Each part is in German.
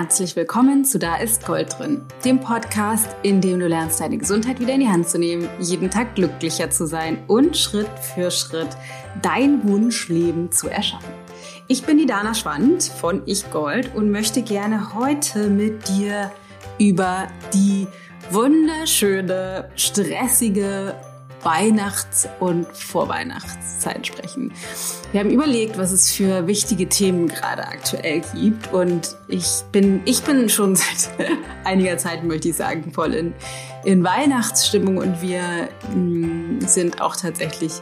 herzlich willkommen zu Da ist Gold drin, dem Podcast, in dem du lernst, deine Gesundheit wieder in die Hand zu nehmen, jeden Tag glücklicher zu sein und Schritt für Schritt dein Wunschleben zu erschaffen. Ich bin die Dana Schwand von Ich Gold und möchte gerne heute mit dir über die wunderschöne, stressige Weihnachts- und Vorweihnachtszeit sprechen. Wir haben überlegt, was es für wichtige Themen gerade aktuell gibt und ich bin, ich bin schon seit einiger Zeit, möchte ich sagen, voll in, in Weihnachtsstimmung und wir mh, mm, sind auch tatsächlich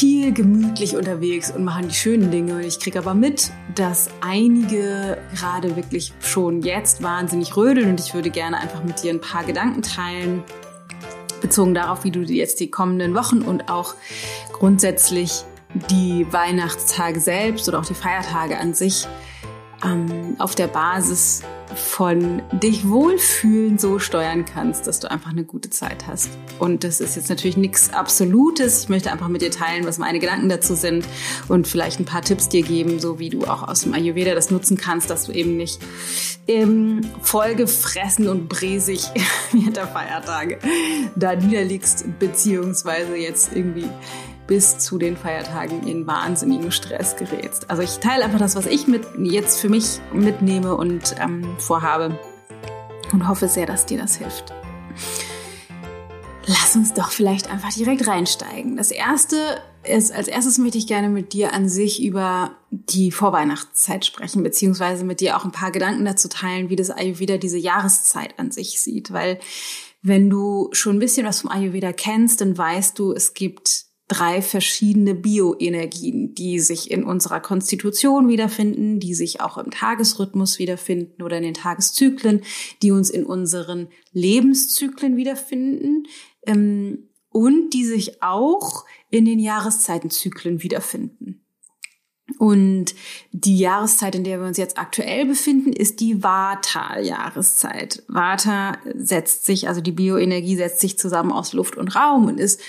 viel gemütlich unterwegs und machen die schönen Dinge. Ich kriege aber mit, dass einige gerade wirklich schon jetzt wahnsinnig rödeln und ich würde gerne einfach mit dir ein paar Gedanken teilen, bezogen darauf, wie du jetzt die kommenden Wochen und auch grundsätzlich die Weihnachtstage selbst oder auch die Feiertage an sich ähm, auf der Basis von dich wohlfühlen so steuern kannst, dass du einfach eine gute Zeit hast. Und das ist jetzt natürlich nichts Absolutes. Ich möchte einfach mit dir teilen, was meine Gedanken dazu sind und vielleicht ein paar Tipps dir geben, so wie du auch aus dem Ayurveda das nutzen kannst, dass du eben nicht ähm, vollgefressen und bresig während der Feiertage da niederliegst, beziehungsweise jetzt irgendwie bis zu den Feiertagen in wahnsinnigen Stress gerätst. Also ich teile einfach das, was ich mit jetzt für mich mitnehme und ähm, vorhabe und hoffe sehr, dass dir das hilft. Lass uns doch vielleicht einfach direkt reinsteigen. Das erste ist, als erstes möchte ich gerne mit dir an sich über die Vorweihnachtszeit sprechen, beziehungsweise mit dir auch ein paar Gedanken dazu teilen, wie das Ayurveda diese Jahreszeit an sich sieht. Weil wenn du schon ein bisschen was vom Ayurveda kennst, dann weißt du, es gibt drei verschiedene Bioenergien, die sich in unserer Konstitution wiederfinden, die sich auch im Tagesrhythmus wiederfinden oder in den Tageszyklen, die uns in unseren Lebenszyklen wiederfinden ähm, und die sich auch in den Jahreszeitenzyklen wiederfinden. Und die Jahreszeit, in der wir uns jetzt aktuell befinden, ist die Vata-Jahreszeit. Vata setzt sich, also die Bioenergie setzt sich zusammen aus Luft und Raum und ist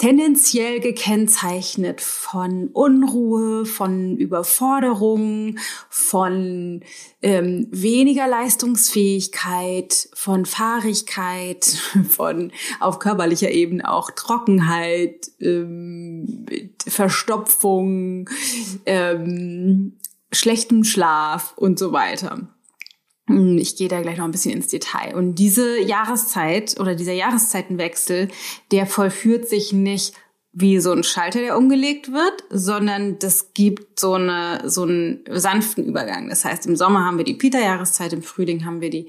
tendenziell gekennzeichnet von Unruhe, von Überforderung, von ähm, weniger Leistungsfähigkeit, von Fahrigkeit, von auf körperlicher Ebene auch Trockenheit, ähm, Verstopfung, ähm, schlechtem Schlaf und so weiter. Hm, ich gehe da gleich noch ein bisschen ins Detail. Und diese Jahreszeit oder dieser Jahreszeitenwechsel, der vollführt sich nicht wie so ein Schalter, der umgelegt wird, sondern das gibt so eine so einen sanften Übergang. Das heißt, im Sommer haben wir die Pita-Jahreszeit, im Frühling haben wir die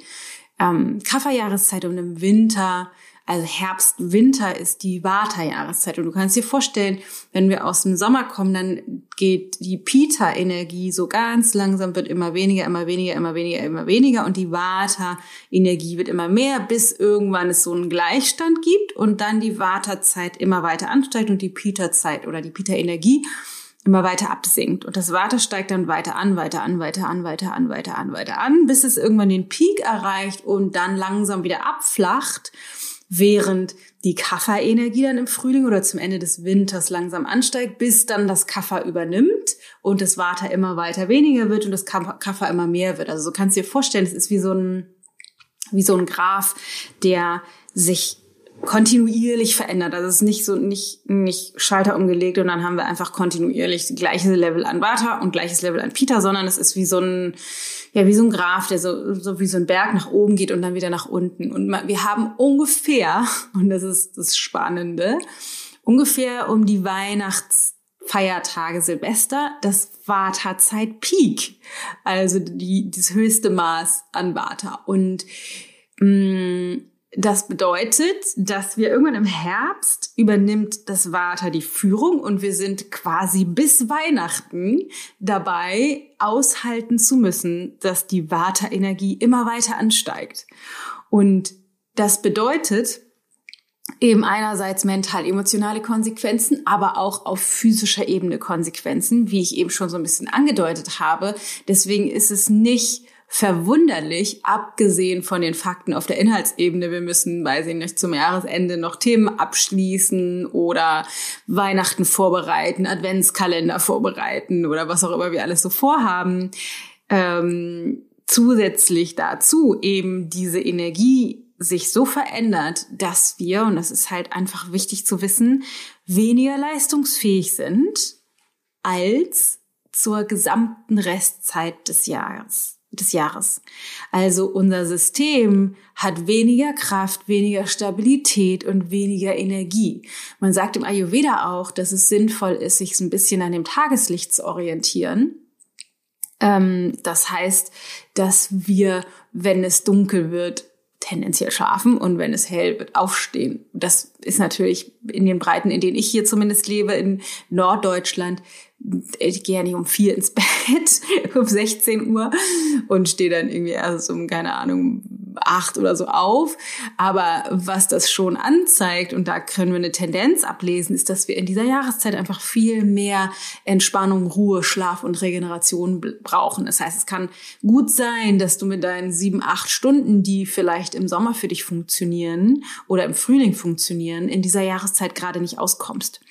ähm, Kafferjahreszeit und im Winter also Herbst, Winter ist die Vata-Jahreszeit. Und du kannst dir vorstellen, wenn wir aus dem Sommer kommen, dann geht die Pita-Energie so ganz langsam, wird immer weniger, immer weniger, immer weniger, immer weniger. Und die Vata-Energie wird immer mehr, bis irgendwann es so einen Gleichstand gibt und dann die Vata-Zeit immer weiter ansteigt und die Pita-Zeit oder die Pita-Energie immer weiter absinkt. Und das Vata steigt dann weiter an, weiter an, weiter an, weiter an, weiter an, weiter an, bis es irgendwann den Peak erreicht und dann langsam wieder abflacht während die Kafferenergie dann im Frühling oder zum Ende des Winters langsam ansteigt, bis dann das Kaffer übernimmt und das Water immer weiter weniger wird und das Kaffer immer mehr wird. Also so kannst du dir vorstellen, es ist wie so ein, wie so ein Graph, der sich kontinuierlich verändert. Also es ist nicht so nicht nicht Schalter umgelegt und dann haben wir einfach kontinuierlich das gleiche Level an Vata und gleiches Level an Pita, sondern es ist wie so ein ja wie so ein Graph, der so so wie so ein Berg nach oben geht und dann wieder nach unten. Und wir haben ungefähr und das ist das Spannende ungefähr um die Weihnachtsfeiertage Silvester das Vata-Zeit Peak, also die das höchste Maß an Vata und mh, mm, das bedeutet, dass wir irgendwann im Herbst übernimmt das Vata die Führung und wir sind quasi bis Weihnachten dabei, aushalten zu müssen, dass die Vata-Energie immer weiter ansteigt. Und das bedeutet eben einerseits mental-emotionale Konsequenzen, aber auch auf physischer Ebene Konsequenzen, wie ich eben schon so ein bisschen angedeutet habe. Deswegen ist es nicht verwunderlich, abgesehen von den Fakten auf der Inhaltsebene. Wir müssen, weiß ich nicht, zum Jahresende noch Themen abschließen oder Weihnachten vorbereiten, Adventskalender vorbereiten oder was auch immer wir alles so vorhaben. Ähm, zusätzlich dazu eben diese Energie sich so verändert, dass wir, und das ist halt einfach wichtig zu wissen, weniger leistungsfähig sind als zur gesamten Restzeit des Jahres des Jahres. Also unser System hat weniger Kraft, weniger Stabilität und weniger Energie. Man sagt im Ayurveda auch, dass es sinnvoll ist, sich ein bisschen an dem Tageslicht zu orientieren. Ähm, das heißt, dass wir, wenn es dunkel wird, tendenziell schlafen und wenn es hell wird, aufstehen. Das ist natürlich in den Breiten, in denen ich hier zumindest lebe, in Norddeutschland, ich gehe ja nicht um vier ins Bett, um 16 Uhr und stehe dann irgendwie erst um, keine Ahnung, acht oder so auf. Aber was das schon anzeigt, und da können wir eine Tendenz ablesen, ist, dass wir in dieser Jahreszeit einfach viel mehr Entspannung, Ruhe, Schlaf und Regeneration brauchen. Das heißt, es kann gut sein, dass du mit deinen sieben, acht Stunden, die vielleicht im Sommer für dich funktionieren oder im Frühling funktionieren, in dieser Jahreszeit gerade nicht auskommst.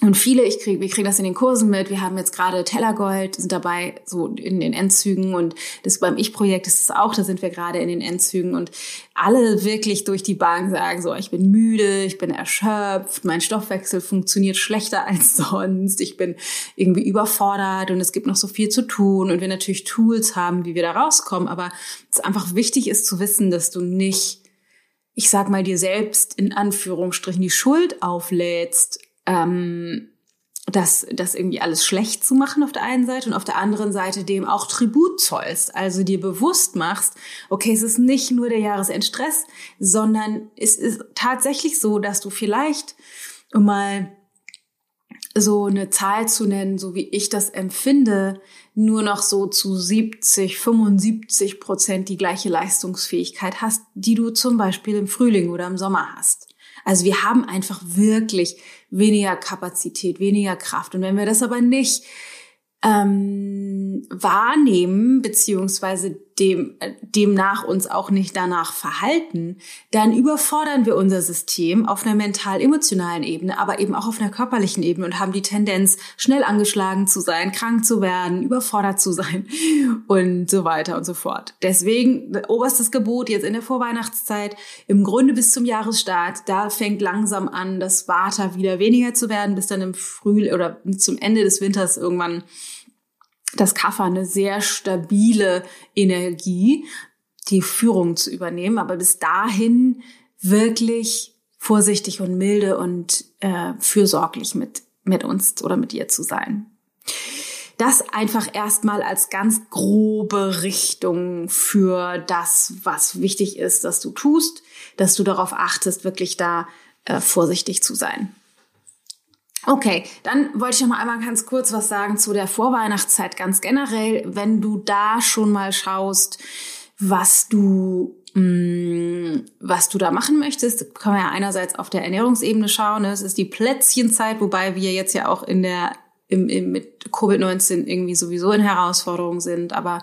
Und viele, ich krieg, wir kriegen das in den Kursen mit. Wir haben jetzt gerade Tellergold, sind dabei so in den Endzügen. Und das beim Ich-Projekt ist es auch, da sind wir gerade in den Endzügen. Und alle wirklich durch die Bank sagen so, ich bin müde, ich bin erschöpft, mein Stoffwechsel funktioniert schlechter als sonst, ich bin irgendwie überfordert und es gibt noch so viel zu tun. Und wir natürlich Tools haben, wie wir da rauskommen, aber es einfach wichtig ist zu wissen, dass du nicht, ich sag mal dir selbst in Anführungsstrichen die Schuld auflädst, ähm, das, das irgendwie alles schlecht zu machen auf der einen Seite und auf der anderen Seite dem auch Tribut zollst. Also dir bewusst machst, okay, es ist nicht nur der Jahresendstress, sondern es ist tatsächlich so, dass du vielleicht, um mal so eine Zahl zu nennen, so wie ich das empfinde, nur noch so zu 70, 75 Prozent die gleiche Leistungsfähigkeit hast, die du zum Beispiel im Frühling oder im Sommer hast. Also wir haben einfach wirklich weniger Kapazität, weniger Kraft. Und wenn wir das aber nicht ähm, wahrnehmen, beziehungsweise dem, demnach uns auch nicht danach verhalten, dann überfordern wir unser System auf einer mental-emotionalen Ebene, aber eben auch auf einer körperlichen Ebene und haben die Tendenz, schnell angeschlagen zu sein, krank zu werden, überfordert zu sein und so weiter und so fort. Deswegen, oberstes Gebot jetzt in der Vorweihnachtszeit, im Grunde bis zum Jahresstart, da fängt langsam an, das Vata wieder weniger zu werden, bis dann im Frühling oder zum Ende des Winters irgendwann das Kaffer eine sehr stabile Energie, die Führung zu übernehmen, aber bis dahin wirklich vorsichtig und milde und äh, fürsorglich mit, mit uns oder mit dir zu sein. Das einfach erstmal als ganz grobe Richtung für das, was wichtig ist, dass du tust, dass du darauf achtest, wirklich da äh, vorsichtig zu sein. Okay, dann wollte ich noch mal einmal ganz kurz was sagen zu der Vorweihnachtszeit ganz generell. Wenn du da schon mal schaust, was du mm, was du da machen möchtest, kann man ja einerseits auf der Ernährungsebene schauen. Ne? Es ist die Plätzchenzeit, wobei wir jetzt ja auch in der im, im, mit Covid-19 irgendwie sowieso in Herausforderungen sind. Aber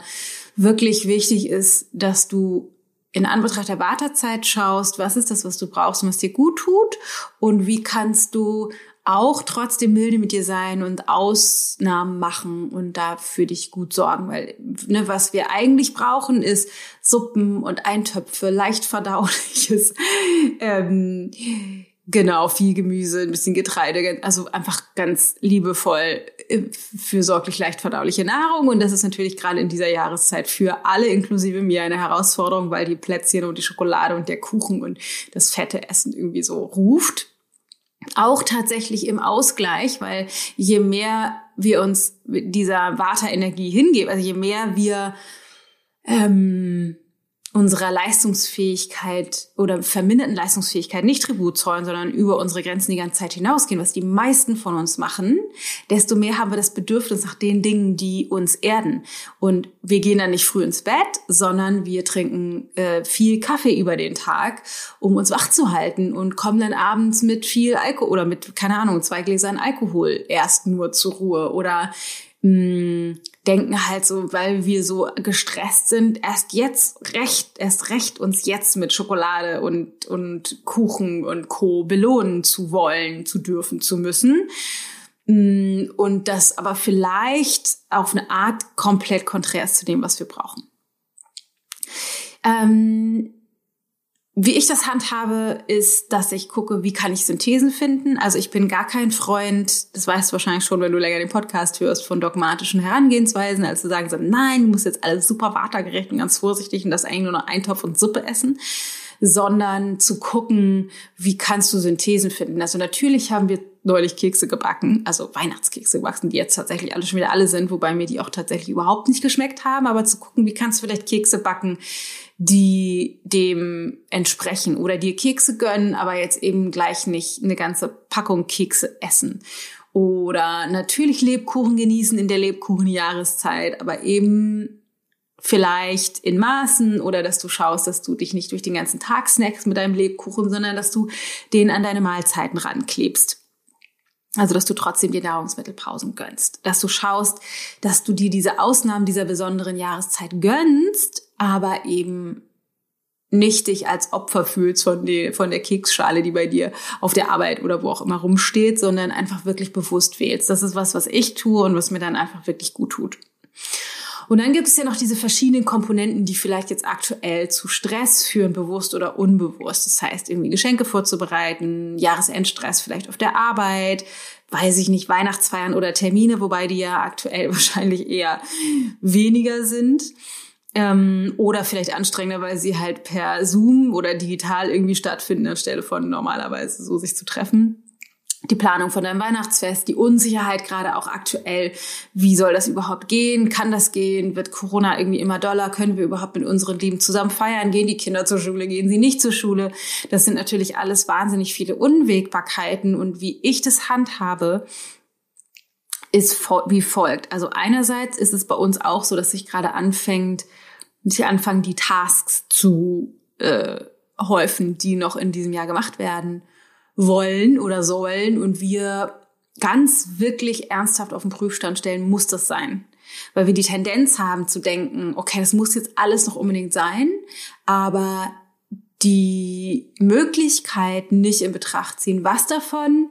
wirklich wichtig ist, dass du in Anbetracht der Wartezeit schaust, was ist das, was du brauchst und was dir gut tut und wie kannst du auch trotzdem milde mit dir sein und Ausnahmen machen und da für dich gut sorgen, weil ne, was wir eigentlich brauchen ist Suppen und Eintöpfe, leicht verdauliches, ähm, genau viel Gemüse, ein bisschen Getreide, also einfach ganz liebevoll äh, fürsorglich leicht verdauliche Nahrung. Und das ist natürlich gerade in dieser Jahreszeit für alle inklusive mir eine Herausforderung, weil die Plätzchen und die Schokolade und der Kuchen und das fette Essen irgendwie so ruft auch tatsächlich im Ausgleich, weil je mehr wir uns dieser Vata-Energie hingeben, also je mehr wir ähm, unserer Leistungsfähigkeit oder verminderten Leistungsfähigkeit nicht Tribut zollen, sondern über unsere Grenzen die ganze Zeit hinausgehen, was die meisten von uns machen, desto mehr haben wir das Bedürfnis nach den Dingen, die uns erden. Und wir gehen dann nicht früh ins Bett, sondern wir trinken äh, viel Kaffee über den Tag, um uns wach zu halten und kommen dann abends mit viel Alkohol oder mit, keine Ahnung, zwei Gläsern Alkohol erst nur zur Ruhe oder mh, denken halt so, weil wir so gestresst sind, erst jetzt recht, erst recht uns jetzt mit Schokolade und, und Kuchen und Co. belohnen zu wollen, zu dürfen, zu müssen. Und das aber vielleicht auf eine Art komplett konträr ist zu dem, was wir brauchen. Ähm, wie ich das handhabe, ist, dass ich gucke, wie kann ich Synthesen finden. Also ich bin gar kein Freund, das weißt du wahrscheinlich schon, wenn du länger den Podcast hörst, von dogmatischen Herangehensweisen, als zu sagen, so, nein, du musst jetzt alles super watergerecht und ganz vorsichtig und das eigentlich nur noch Eintopf und Suppe essen, sondern zu gucken, wie kannst du Synthesen finden. Also natürlich haben wir neulich Kekse gebacken, also Weihnachtskekse gebacken, die jetzt tatsächlich alle schon wieder alle sind, wobei mir die auch tatsächlich überhaupt nicht geschmeckt haben, aber zu gucken, wie kannst du vielleicht Kekse backen, die dem entsprechen oder dir Kekse gönnen, aber jetzt eben gleich nicht eine ganze Packung Kekse essen. Oder natürlich Lebkuchen genießen in der Lebkuchenjahreszeit, aber eben vielleicht in Maßen oder dass du schaust, dass du dich nicht durch den ganzen Tag snackst mit deinem Lebkuchen, sondern dass du den an deine Mahlzeiten ranklebst. Also, dass du trotzdem dir Nahrungsmittelpausen gönnst. Dass du schaust, dass du dir diese Ausnahmen dieser besonderen Jahreszeit gönnst, aber eben nicht dich als Opfer fühlst von, die, von der Keksschale, die bei dir auf der Arbeit oder wo auch immer rumsteht, sondern einfach wirklich bewusst wählst. Das ist was, was ich tue und was mir dann einfach wirklich gut tut. Und dann gibt es ja noch diese verschiedenen Komponenten, die vielleicht jetzt aktuell zu Stress führen, bewusst oder unbewusst. Das heißt, irgendwie Geschenke vorzubereiten, Jahresendstress vielleicht auf der Arbeit, weiß ich nicht, Weihnachtsfeiern oder Termine, wobei die ja aktuell wahrscheinlich eher weniger sind. Ähm, oder vielleicht anstrengender, weil sie halt per Zoom oder digital irgendwie stattfinden, anstelle von normalerweise so sich zu treffen. Die Planung von deinem Weihnachtsfest, die Unsicherheit gerade auch aktuell. Wie soll das überhaupt gehen? Kann das gehen? Wird Corona irgendwie immer doller? Können wir überhaupt mit unseren Lieben zusammen feiern? Gehen die Kinder zur Schule? Gehen sie nicht zur Schule? Das sind natürlich alles wahnsinnig viele Unwägbarkeiten. Und wie ich das handhabe, ist wie folgt. Also einerseits ist es bei uns auch so, dass sich gerade anfängt, sie anfangen, die Tasks zu äh, häufen, die noch in diesem Jahr gemacht werden wollen oder sollen und wir ganz wirklich ernsthaft auf den Prüfstand stellen, muss das sein. Weil wir die Tendenz haben zu denken, okay, das muss jetzt alles noch unbedingt sein, aber die Möglichkeit nicht in Betracht ziehen, was davon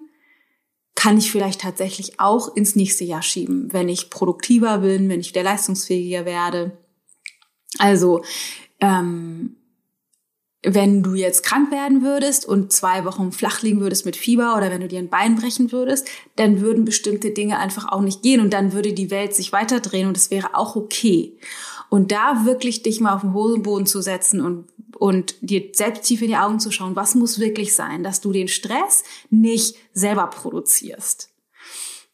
kann ich vielleicht tatsächlich auch ins nächste Jahr schieben, wenn ich produktiver bin, wenn ich wieder leistungsfähiger werde. Also, ähm, wenn du jetzt krank werden würdest und zwei Wochen flach liegen würdest mit Fieber oder wenn du dir ein Bein brechen würdest, dann würden bestimmte Dinge einfach auch nicht gehen und dann würde die Welt sich weiterdrehen und es wäre auch okay. Und da wirklich dich mal auf den Hosenboden zu setzen und, und dir selbst tief in die Augen zu schauen, was muss wirklich sein, dass du den Stress nicht selber produzierst.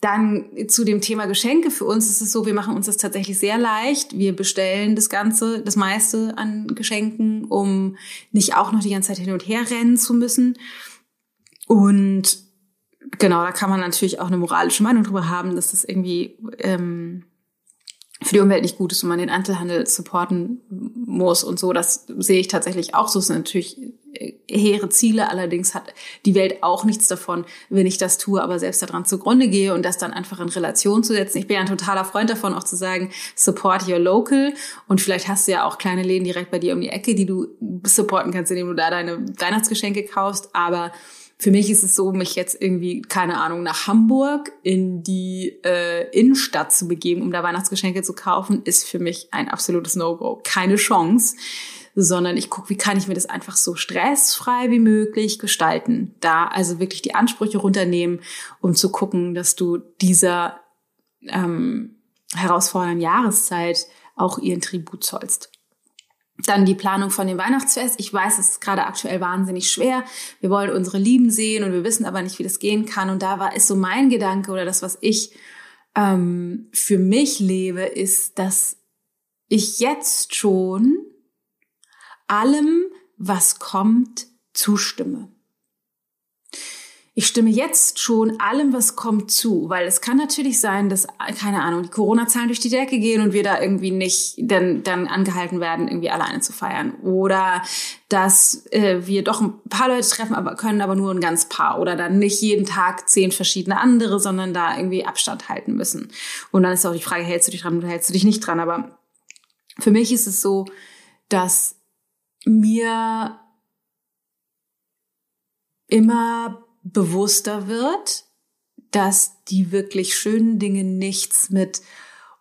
Dann zu dem Thema Geschenke. Für uns ist es so, wir machen uns das tatsächlich sehr leicht. Wir bestellen das Ganze, das meiste an Geschenken, um nicht auch noch die ganze Zeit hin und her rennen zu müssen. Und genau, da kann man natürlich auch eine moralische Meinung drüber haben, dass das irgendwie ähm, für die Umwelt nicht gut ist und man den Einzelhandel supporten muss und so. Das sehe ich tatsächlich auch so. Es sind natürlich hehre Ziele. Allerdings hat die Welt auch nichts davon, wenn ich das tue, aber selbst daran zugrunde gehe und das dann einfach in Relation zu setzen. Ich bin ja ein totaler Freund davon, auch zu sagen, support your local. Und vielleicht hast du ja auch kleine Läden direkt bei dir um die Ecke, die du supporten kannst, indem du da deine Weihnachtsgeschenke kaufst. Aber für mich ist es so, mich jetzt irgendwie, keine Ahnung, nach Hamburg in die äh, Innenstadt zu begeben, um da Weihnachtsgeschenke zu kaufen, ist für mich ein absolutes No-Go. Keine Chance sondern ich gucke, wie kann ich mir das einfach so stressfrei wie möglich gestalten. Da also wirklich die Ansprüche runternehmen, um zu gucken, dass du dieser ähm, herausfordernden Jahreszeit auch ihren Tribut zollst. Dann die Planung von dem Weihnachtsfest. Ich weiß, es ist gerade aktuell wahnsinnig schwer. Wir wollen unsere Lieben sehen und wir wissen aber nicht, wie das gehen kann. Und da war ist so mein Gedanke oder das, was ich ähm, für mich lebe, ist, dass ich jetzt schon allem, was kommt, zustimme. Ich stimme jetzt schon allem, was kommt, zu, weil es kann natürlich sein, dass, keine Ahnung, die Corona-Zahlen durch die Decke gehen und wir da irgendwie nicht dann, dann angehalten werden, irgendwie alleine zu feiern. Oder dass äh, wir doch ein paar Leute treffen, aber können aber nur ein ganz paar. Oder dann nicht jeden Tag zehn verschiedene andere, sondern da irgendwie Abstand halten müssen. Und dann ist auch die Frage, hältst du dich dran oder hältst du dich nicht dran? Aber für mich ist es so, dass mir immer bewusster wird, dass die wirklich schönen Dinge nichts mit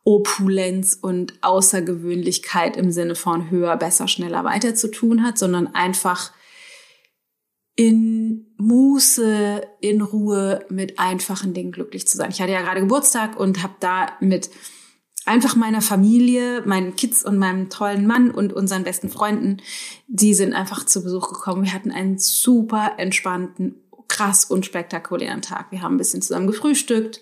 Opulenz und Außergewöhnlichkeit im Sinne von höher, besser, schneller weiter zu tun hat, sondern einfach in Muße, in Ruhe mit einfachen Dingen glücklich zu sein. Ich hatte ja gerade Geburtstag und habe da mit einfach meiner Familie, meinen Kids und meinem tollen Mann und unseren besten Freunden, die sind einfach zu Besuch gekommen. Wir hatten einen super entspannten, krass und spektakulären Tag. Wir haben ein bisschen zusammen gefrühstückt,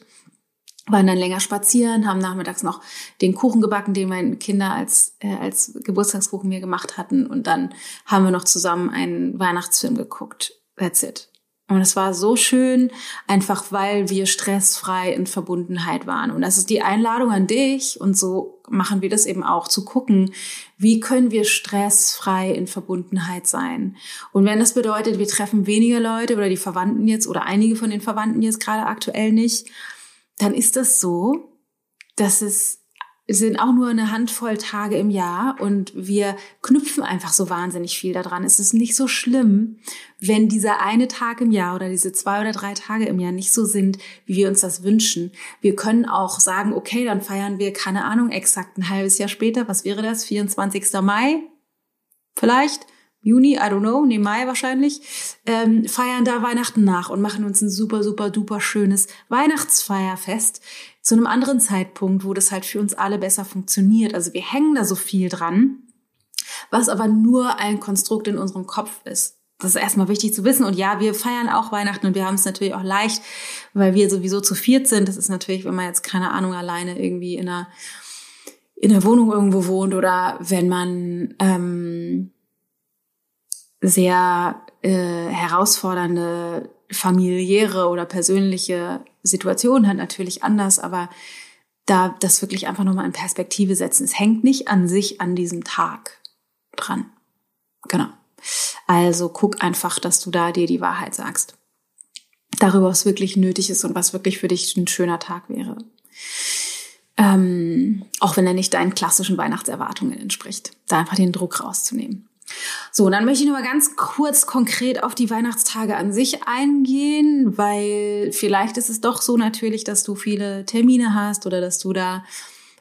waren dann länger spazieren, haben nachmittags noch den Kuchen gebacken, den meine Kinder als, äh, als Geburtstagskuchen mir gemacht hatten. Und dann haben wir noch zusammen einen Weihnachtsfilm geguckt. That's it. Und es war so schön, einfach weil wir stressfrei in Verbundenheit waren. Und das ist die Einladung an dich. Und so machen wir das eben auch, zu gucken, wie können wir stressfrei in Verbundenheit sein. Und wenn das bedeutet, wir treffen weniger Leute oder die Verwandten jetzt oder einige von den Verwandten jetzt gerade aktuell nicht, dann ist das so, dass es sind auch nur eine Handvoll Tage im Jahr und wir knüpfen einfach so wahnsinnig viel daran. Es ist nicht so schlimm, wenn dieser eine Tag im Jahr oder diese zwei oder drei Tage im Jahr nicht so sind, wie wir uns das wünschen. Wir können auch sagen, okay, dann feiern wir, keine Ahnung, exakt ein halbes Jahr später. Was wäre das? 24. Mai? Vielleicht? Juni, I don't know, nee, Mai wahrscheinlich, ähm, feiern da Weihnachten nach und machen uns ein super, super, duper schönes Weihnachtsfeierfest zu einem anderen Zeitpunkt, wo das halt für uns alle besser funktioniert. Also wir hängen da so viel dran, was aber nur ein Konstrukt in unserem Kopf ist. Das ist erstmal wichtig zu wissen. Und ja, wir feiern auch Weihnachten und wir haben es natürlich auch leicht, weil wir sowieso zu viert sind. Das ist natürlich, wenn man jetzt keine Ahnung alleine irgendwie in einer in der Wohnung irgendwo wohnt oder wenn man ähm, sehr äh, herausfordernde familiäre oder persönliche Situationen hat natürlich anders, aber da das wirklich einfach nochmal in Perspektive setzen. Es hängt nicht an sich an diesem Tag dran. Genau. Also guck einfach, dass du da dir die Wahrheit sagst. Darüber, was wirklich nötig ist und was wirklich für dich ein schöner Tag wäre. Ähm, auch wenn er nicht deinen klassischen Weihnachtserwartungen entspricht. Da einfach den Druck rauszunehmen. So, dann möchte ich nur mal ganz kurz konkret auf die Weihnachtstage an sich eingehen, weil vielleicht ist es doch so natürlich, dass du viele Termine hast oder dass du da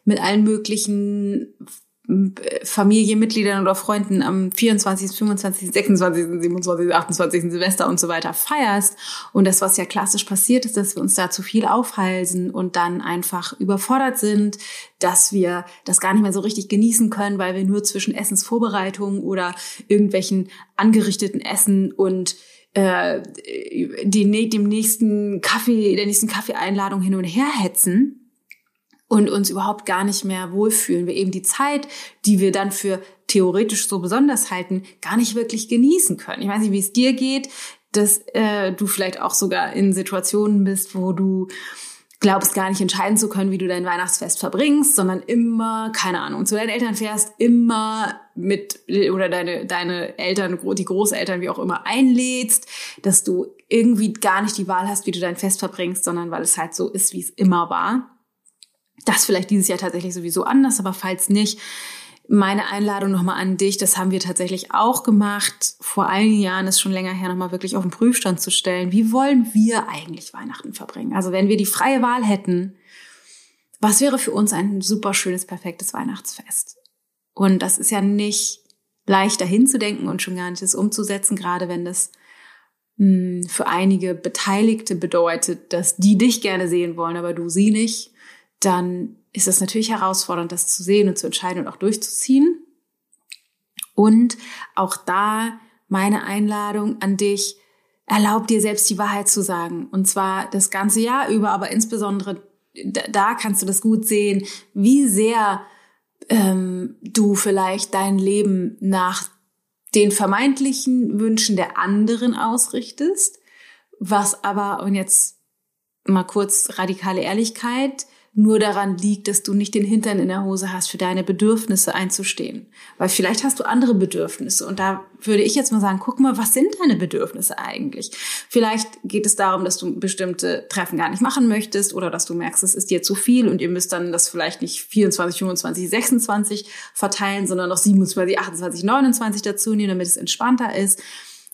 mit allen möglichen Familienmitgliedern oder Freunden am 24., 25., 26., 27., 28. Silvester und so weiter feierst. Und das, was ja klassisch passiert ist, dass wir uns da zu viel aufhalsen und dann einfach überfordert sind, dass wir das gar nicht mehr so richtig genießen können, weil wir nur zwischen Essensvorbereitungen oder irgendwelchen angerichteten Essen und äh, die, dem nächsten Kaffee, der nächsten Kaffeeeinladung hin und her hetzen und uns überhaupt gar nicht mehr wohlfühlen. Wir eben die Zeit, die wir dann für theoretisch so besonders halten, gar nicht wirklich genießen können. Ich weiß nicht, wie es dir geht, dass äh, du vielleicht auch sogar in Situationen bist, wo du glaubst gar nicht entscheiden zu können, wie du dein Weihnachtsfest verbringst, sondern immer, keine Ahnung, zu deinen Eltern fährst, immer mit oder deine deine Eltern, die Großeltern, wie auch immer einlädst, dass du irgendwie gar nicht die Wahl hast, wie du dein Fest verbringst, sondern weil es halt so ist, wie es immer war. Das vielleicht dieses Jahr tatsächlich sowieso anders, aber falls nicht, meine Einladung nochmal an dich, das haben wir tatsächlich auch gemacht, vor einigen Jahren ist schon länger her, nochmal wirklich auf den Prüfstand zu stellen. Wie wollen wir eigentlich Weihnachten verbringen? Also wenn wir die freie Wahl hätten, was wäre für uns ein super schönes, perfektes Weihnachtsfest? Und das ist ja nicht leicht dahin zu denken und schon gar nicht das umzusetzen, gerade wenn das mh, hm, für einige Beteiligte bedeutet, dass die dich gerne sehen wollen, aber du sie nicht dann ist es natürlich herausfordernd, das zu sehen und zu entscheiden und auch durchzuziehen. Und auch da meine Einladung an dich, erlaub dir selbst die Wahrheit zu sagen. Und zwar das ganze Jahr über, aber insbesondere da kannst du das gut sehen, wie sehr ähm, du vielleicht dein Leben nach den vermeintlichen Wünschen der anderen ausrichtest, was aber, und jetzt mal kurz radikale Ehrlichkeit, nur daran liegt, dass du nicht den Hintern in der Hose hast, für deine Bedürfnisse einzustehen. Weil vielleicht hast du andere Bedürfnisse. Und da würde ich jetzt mal sagen, guck mal, was sind deine Bedürfnisse eigentlich? Vielleicht geht es darum, dass du bestimmte Treffen gar nicht machen möchtest oder dass du merkst, es ist dir zu viel und ihr müsst dann das vielleicht nicht 24, 25, 26 verteilen, sondern noch 27, 28, 29 dazu nehmen, damit es entspannter ist.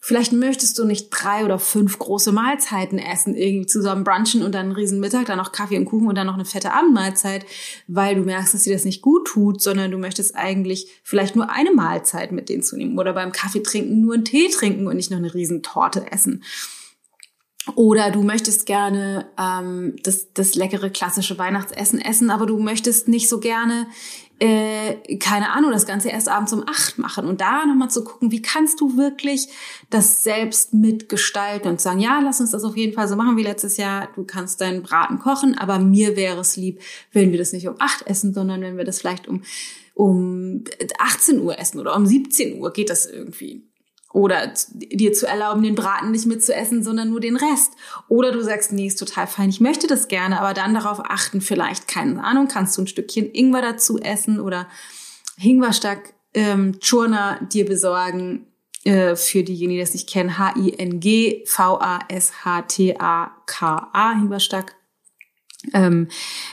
Vielleicht möchtest du nicht drei oder fünf große Mahlzeiten essen, irgendwie zusammen brunchen und dann einen riesen Mittag, dann noch Kaffee und Kuchen und dann noch eine fette Abendmahlzeit, weil du merkst, dass dir das nicht gut tut, sondern du möchtest eigentlich vielleicht nur eine Mahlzeit mit denen zu nehmen oder beim Kaffee trinken nur einen Tee trinken und nicht noch eine riesen Torte essen. Oder du möchtest gerne ähm, das, das leckere klassische Weihnachtsessen essen, aber du möchtest nicht so gerne äh, keine Ahnung, das Ganze erst abends um acht machen und da nochmal zu gucken, wie kannst du wirklich das selbst mitgestalten und sagen, ja, lass uns das auf jeden Fall so machen wie letztes Jahr. Du kannst deinen Braten kochen, aber mir wäre es lieb, wenn wir das nicht um acht essen, sondern wenn wir das vielleicht um um 18 Uhr essen oder um 17 Uhr geht das irgendwie. Oder dir zu erlauben, den Braten nicht mitzuessen, sondern nur den Rest. Oder du sagst, nee, ist total fein, ich möchte das gerne, aber dann darauf achten, vielleicht, keine Ahnung, kannst du ein Stückchen Ingwer dazu essen oder Hingwerstack ähm, Churna dir besorgen. Äh, für diejenigen, die das nicht kennen, H-I-N-G-V-A-S-H-T-A-K-A, Hingwerstack. Ähm,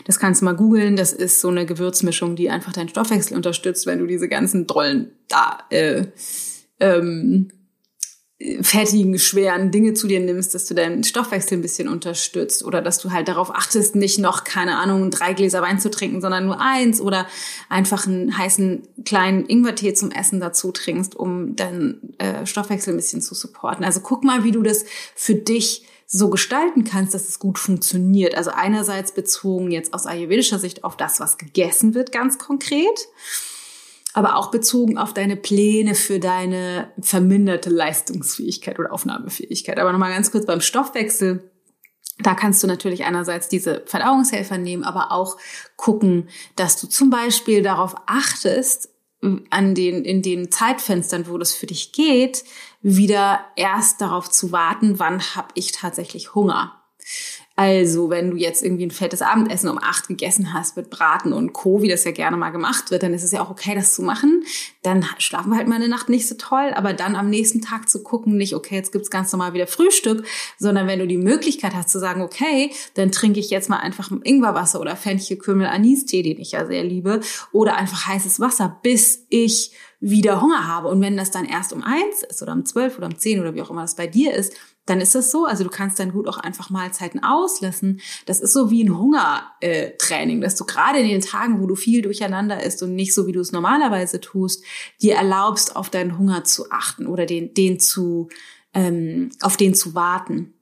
das kannst du mal googeln. Das ist so eine Gewürzmischung, die einfach deinen Stoffwechsel unterstützt, wenn du diese ganzen Drollen da äh, ähm, fettigen, schweren Dinge zu dir nimmst, dass du deinen Stoffwechsel ein bisschen unterstützt oder dass du halt darauf achtest, nicht noch, keine Ahnung, drei Gläser Wein zu trinken, sondern nur eins oder einfach einen heißen kleinen Ingwertee zum Essen dazu trinkst, um deinen äh, Stoffwechsel ein bisschen zu supporten. Also guck mal, wie du das für dich so gestalten kannst, dass es gut funktioniert. Also einerseits bezogen jetzt aus ayurvedischer Sicht auf das, was gegessen wird, ganz konkret aber auch bezogen auf deine Pläne für deine verminderte Leistungsfähigkeit oder Aufnahmefähigkeit. Aber nochmal ganz kurz beim Stoffwechsel. Da kannst du natürlich einerseits diese Verdauungshelfer nehmen, aber auch gucken, dass du zum Beispiel darauf achtest, an den, in den Zeitfenstern, wo das für dich geht, wieder erst darauf zu warten, wann habe ich tatsächlich Hunger. Also, wenn du jetzt irgendwie ein fettes Abendessen um acht gegessen hast mit Braten und Co., wie das ja gerne mal gemacht wird, dann ist es ja auch okay, das zu machen. Dann schlafen wir halt mal eine Nacht nicht so toll, aber dann am nächsten Tag zu gucken, nicht, okay, jetzt gibt's ganz normal wieder Frühstück, sondern wenn du die Möglichkeit hast zu sagen, okay, dann trinke ich jetzt mal einfach Ingwerwasser oder Fenchelkümmel Anistee, den ich ja sehr liebe, oder einfach heißes Wasser, bis ich wieder Hunger habe. Und wenn das dann erst um eins ist oder um zwölf oder um zehn oder wie auch immer das bei dir ist, dann ist das so. Also du kannst dann gut auch einfach Mahlzeiten auslassen. Das ist so wie ein Hungertraining, dass du gerade in den Tagen, wo du viel durcheinander isst und nicht so, wie du es normalerweise tust, dir erlaubst, auf deinen Hunger zu achten oder den, den zu, ähm, auf den zu warten.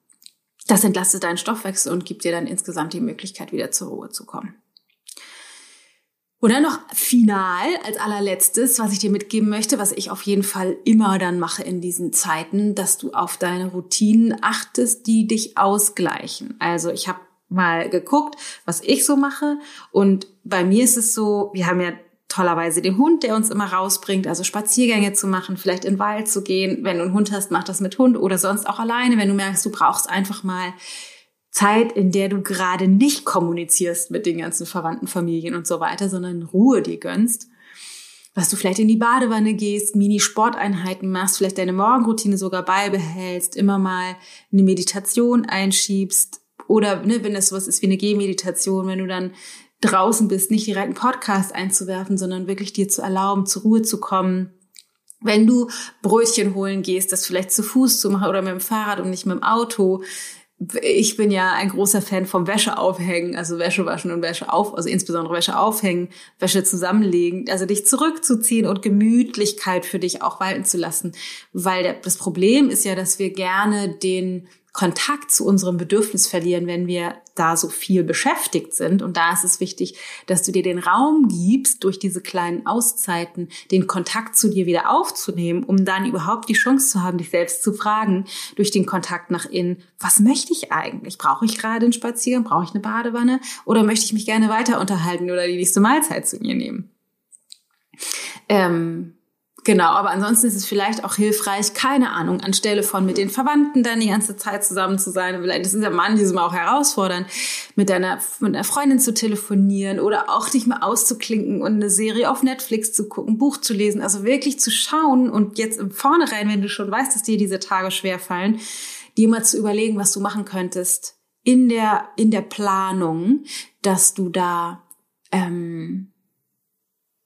Das entlastet deinen Stoffwechsel und gibt dir dann insgesamt die Möglichkeit, wieder zur Ruhe zu kommen. Und dann noch final als allerletztes, was ich dir mitgeben möchte, was ich auf jeden Fall immer dann mache in diesen Zeiten, dass du auf deine Routinen achtest, die dich ausgleichen. Also ich habe mal geguckt, was ich so mache und bei mir ist es so, wir haben ja tollerweise den Hund, der uns immer rausbringt, also Spaziergänge zu machen, vielleicht in den Wald zu gehen. Wenn du einen Hund hast, mach das mit Hund oder sonst auch alleine, wenn du merkst, du brauchst einfach mal Zeit, in der du gerade nicht kommunizierst mit den ganzen Verwandten, Familien und so weiter, sondern Ruhe dir gönnst. Was du vielleicht in die Badewanne gehst, Mini-Sporteinheiten machst, vielleicht deine Morgenroutine sogar beibehältst, immer mal eine Meditation einschiebst oder ne, wenn das sowas ist wie eine Gehmeditation, wenn du dann draußen bist, nicht direkt einen Podcast einzuwerfen, sondern wirklich dir zu erlauben, zur Ruhe zu kommen. Wenn du Brötchen holen gehst, das vielleicht zu Fuß zu machen oder mit dem Fahrrad und nicht mit dem Auto, ich bin ja ein großer Fan vom Wäsche aufhängen, also Wäsche waschen und Wäsche auf, also insbesondere Wäsche aufhängen, Wäsche zusammenlegen, also dich zurückzuziehen und Gemütlichkeit für dich auch walten zu lassen, weil das Problem ist ja, dass wir gerne den Kontakt zu unserem Bedürfnis verlieren, wenn wir da so viel beschäftigt sind. Und da ist es wichtig, dass du dir den Raum gibst, durch diese kleinen Auszeiten den Kontakt zu dir wieder aufzunehmen, um dann überhaupt die Chance zu haben, dich selbst zu fragen, durch den Kontakt nach innen, was möchte ich eigentlich? Brauche ich gerade einen Spaziergang? Brauche ich eine Badewanne? Oder möchte ich mich gerne weiter unterhalten oder die nächste Mahlzeit zu mir nehmen? Ähm, Genau, aber ansonsten ist es vielleicht auch hilfreich, keine Ahnung, anstelle von mit den Verwandten dann die ganze Zeit zusammen zu sein, vielleicht das ist ja manchmal auch herausfordernd, mit deiner, mit einer Freundin zu telefonieren oder auch dich mal auszuklinken und eine Serie auf Netflix zu gucken, Buch zu lesen, also wirklich zu schauen und jetzt im Vornherein, wenn du schon weißt, dass dir diese Tage schwer fallen, dir mal zu überlegen, was du machen könntest in der, in der Planung, dass du da ähm,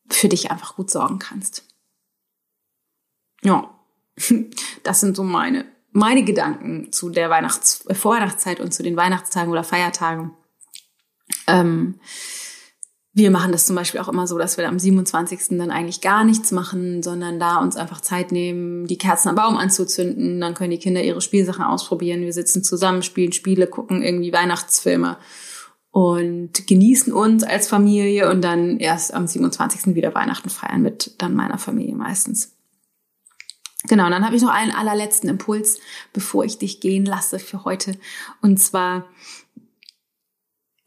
für dich einfach gut sorgen kannst. Ja. das sind so meine, meine Gedanken zu der Weihnachts-, äh, Vorweihnachtszeit und zu den Weihnachtstagen oder Feiertagen. Ähm, wir machen das zum Beispiel auch immer so, dass wir am 27. dann eigentlich gar nichts machen, sondern da uns einfach Zeit nehmen, die Kerzen am Baum anzuzünden. Dann können die Kinder ihre Spielsachen ausprobieren. Wir sitzen zusammen, spielen Spiele, gucken irgendwie Weihnachtsfilme und genießen uns als Familie und dann erst am 27. wieder Weihnachten feiern mit dann meiner Familie meistens. Genau, und dann habe ich noch einen allerletzten Impuls, bevor ich dich gehen lasse für heute. Und zwar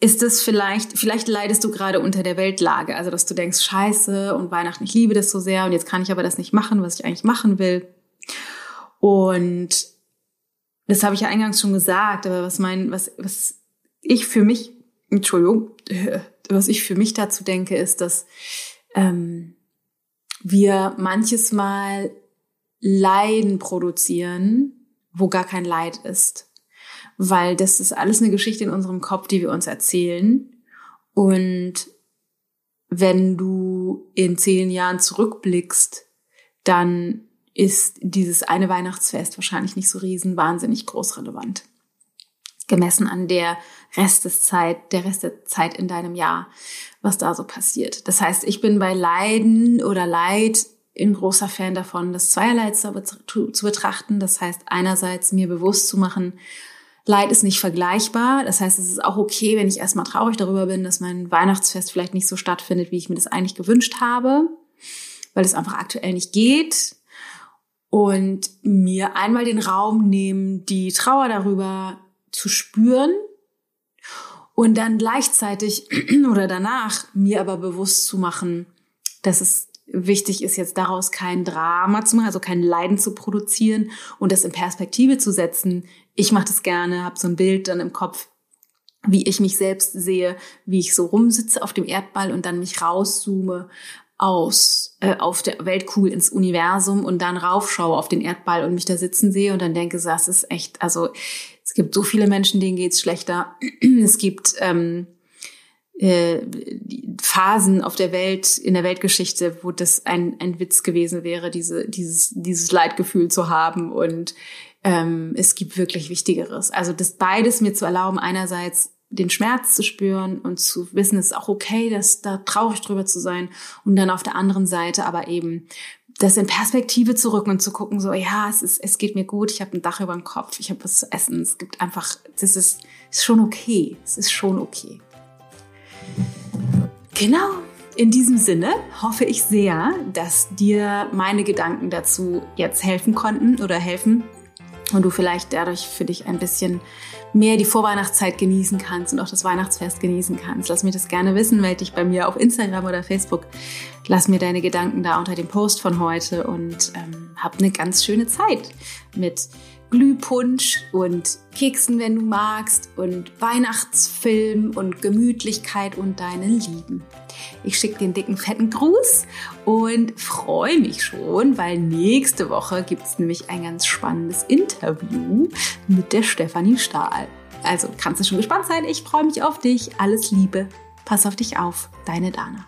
ist es vielleicht, vielleicht leidest du gerade unter der Weltlage, also dass du denkst, scheiße und Weihnachten, ich liebe das so sehr und jetzt kann ich aber das nicht machen, was ich eigentlich machen will. Und das habe ich ja eingangs schon gesagt, aber was mein, was, was ich für mich Entschuldigung, was ich für mich dazu denke, ist, dass ähm, wir manches Mal Leiden produzieren, wo gar kein Leid ist. Weil das ist alles eine Geschichte in unserem Kopf, die wir uns erzählen. Und wenn du in zehn Jahren zurückblickst, dann ist dieses eine Weihnachtsfest wahrscheinlich nicht so riesen wahnsinnig groß relevant gemessen an der Rest des Zeit, der Rest der Zeit in deinem Jahr, was da so passiert. Das heißt, ich bin bei Leiden oder Leid ein großer Fan davon, das zweierlei zu, zu betrachten. Das heißt, einerseits mir bewusst zu machen, Leid ist nicht vergleichbar. Das heißt, es ist auch okay, wenn ich erstmal traurig darüber bin, dass mein Weihnachtsfest vielleicht nicht so stattfindet, wie ich mir das eigentlich gewünscht habe, weil es einfach aktuell nicht geht. Und mir einmal den Raum nehmen, die Trauer darüber zu spüren und dann gleichzeitig oder danach mir aber bewusst zu machen, dass es wichtig ist, jetzt daraus kein Drama zu machen, also kein Leiden zu produzieren und das in Perspektive zu setzen. Ich mache das gerne, habe so ein Bild dann im Kopf, wie ich mich selbst sehe, wie ich so rumsitze auf dem Erdball und dann mich rauszoome aus äh, auf der Weltkugel ins Universum und dann raufschaue auf den Erdball und mich da sitzen sehe und dann denke, das ist echt, also es gibt so viele Menschen, denen geht's schlechter. Es gibt ähm, äh, Phasen auf der Welt, in der Weltgeschichte, wo das ein, ein Witz gewesen wäre, diese, dieses, dieses Leidgefühl zu haben. Und ähm, es gibt wirklich Wichtigeres. Also das beides mir zu erlauben, einerseits den Schmerz zu spüren und zu wissen, es ist auch okay, dass da traurig drüber zu sein und dann auf der anderen Seite aber eben das in Perspektive zu rücken und zu gucken, so ja, es ist, es geht mir gut, ich habe ein Dach über dem Kopf, ich habe was zu essen, es gibt einfach, das ist, ist schon okay, es ist schon okay. Genau. In diesem Sinne hoffe ich sehr, dass dir meine Gedanken dazu jetzt helfen konnten oder helfen und du vielleicht dadurch für dich ein bisschen mehr die Vorweihnachtszeit genießen kannst und auch das Weihnachtsfest genießen kannst. Lass mir das gerne wissen, melde dich bei mir auf Instagram oder Facebook. Lass mir deine Gedanken da unter dem Post von heute und ähm, hab eine ganz schöne Zeit mit Glühpunsch und Keksen, wenn du magst, und Weihnachtsfilm und Gemütlichkeit und deinen Lieben. Ich schicke den dicken, fetten Gruß und freue mich schon, weil nächste Woche gibt es nämlich ein ganz spannendes Interview mit der Stefanie Stahl. Also kannst du schon gespannt sein. Ich freue mich auf dich. Alles Liebe. Pass auf dich auf. Deine Dana.